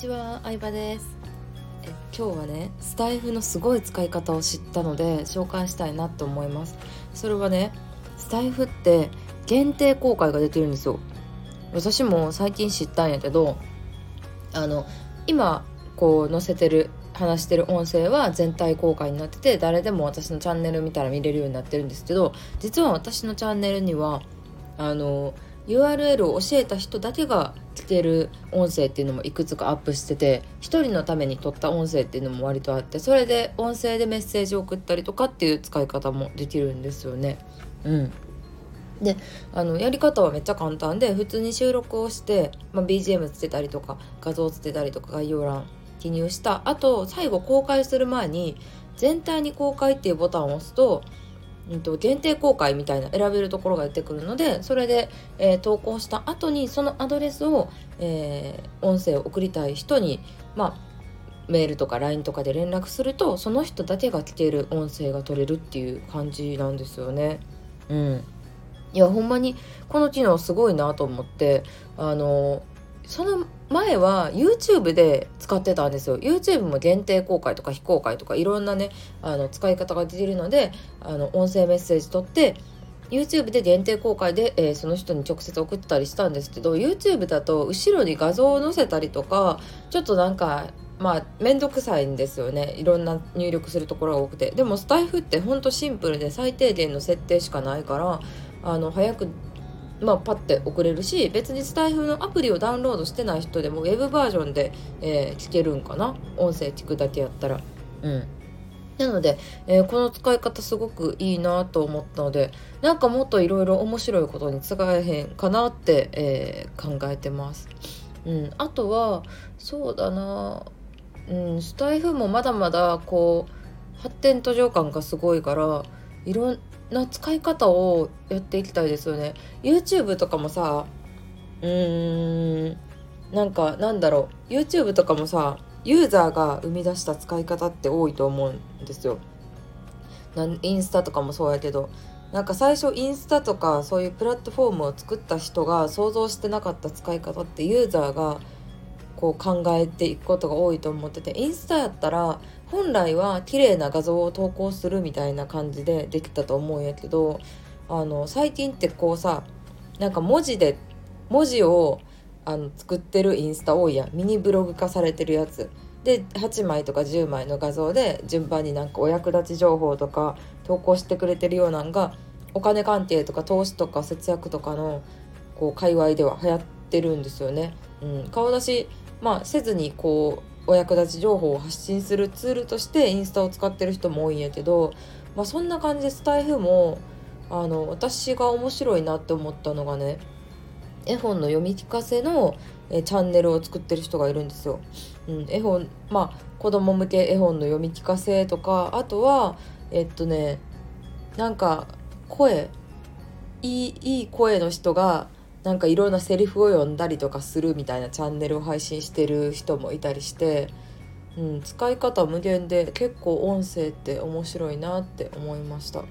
ちは、相葉です。え今日はねスタイフのすごい使い方を知ったので紹介したいなと思います。それはねスタイフって限定公開ができるんですよ。私も最近知ったんやけどあの今こう載せてる話してる音声は全体公開になってて誰でも私のチャンネル見たら見れるようになってるんですけど実は私のチャンネルにはあの URL を教えた人だけが聞ける音声っていうのもいくつかアップしてて1人のために撮った音声っていうのも割とあってそれで音声でメッセージを送ったりとかっていう使い方もできるんですよね。うんであのやり方はめっちゃ簡単で普通に収録をして、まあ、BGM つけたりとか画像つけたりとか概要欄記入したあと最後公開する前に全体に公開っていうボタンを押すとうんと、限定公開みたいな選べるところが出てくるのでそれで、えー、投稿した後にそのアドレスを、えー、音声を送りたい人にまあメールとか LINE とかで連絡するとその人だけが聞ける音声が取れるっていう感じなんですよね。うん、いやほんまにこの機能すごいなと思ってあのその前は YouTube で使ってたんですよ。YouTube も限定公開とか非公開とかいろんなねあの使い方が出てるのであの音声メッセージ取って YouTube で限定公開で、えー、その人に直接送ったりしたんですけど YouTube だと後ろに画像を載せたりとかちょっとなんかまあ面倒くさいんですよね。いろんな入力するところが多くて。でもスタイフってほんとシンプルで最低限の設定しかないからあの早くまあ、パッて送れるし別にスタイフのアプリをダウンロードしてない人でもウェブバージョンで、えー、聞けるんかな？音声聞くだけやったら。うん。なので、えー、この使い方すごくいいなと思ったのでなんかもっといろいろ面白いことに使えへんかなって、えー、考えてます。うん、あとはそうだな、うん、スタイフもまだまだこう発展途上感がすごいからいろんな使い方をやっていきたいですよね。YouTube とかもさうーんなんかなんだろう。YouTube とかもさユーザーが生み出した使い方って多いと思うんですよ。なんインスタとかもそうやけど。なんか最初インスタとかそういうプラットフォームを作った人が想像してなかった使い方ってユーザーがこう考えていくことが多いと思っててインスタやったら本来は綺麗な画像を投稿するみたいな感じでできたと思うんやけどあの最近ってこうさなんか文字で文字をあの作ってるインスタ多いやん。ミニブログ化されてるやつ。で8枚とか10枚の画像で順番になんかお役立ち情報とか投稿してくれてるようなんがお金関係とか投資とか節約とかのこう界隈では流行ってるんですよね。うん、顔出し、まあ、せずにこうお役立ち情報を発信するツールとしてインスタを使ってる人も多いんやけど、まあ、そんな感じでスタイフもあの私が面白いなって思ったのがね絵本の読み聞かせのえチャンネルを作ってる人がいるんですよ。うん、絵本まあ子供向け絵本の読み聞かせとかあとはえっとねなんか声いいいい声の人がなんかいろんなセリフを読んだりとかするみたいなチャンネルを配信してる人もいたりして、うん、使い方無限で結構音声って面白いなって思いました。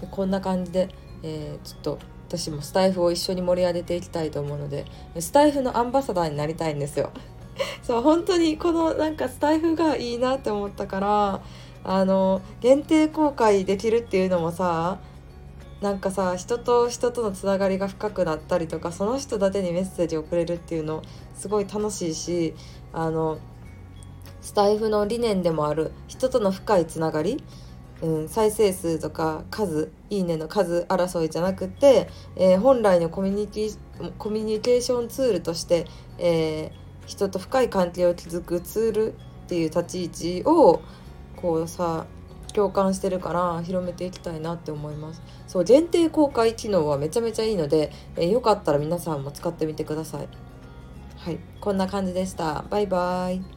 でこんな感じで、えー、ちょっと私もスタイフを一緒に盛り上げていきたいと思うのでスタイフのアンバサダーになりたいんですよ。そう本当にこのなんかスタイフがいいなって思ったからあの限定公開できるっていうのもさなんかさ人と人とのつながりが深くなったりとかその人だけにメッセージをくれるっていうのすごい楽しいしあのスタイフの理念でもある人との深いつながり、うん、再生数とか数いいねの数争いじゃなくて、えー、本来のコミュニティコミュニケーションツールとして、えー、人と深い関係を築くツールっていう立ち位置をこうさ共感してるから広めていきたいなって思います。そう限定公開機能はめちゃめちゃいいので、えー、よかったら皆さんも使ってみてください。はいこんな感じでした。バイバイ。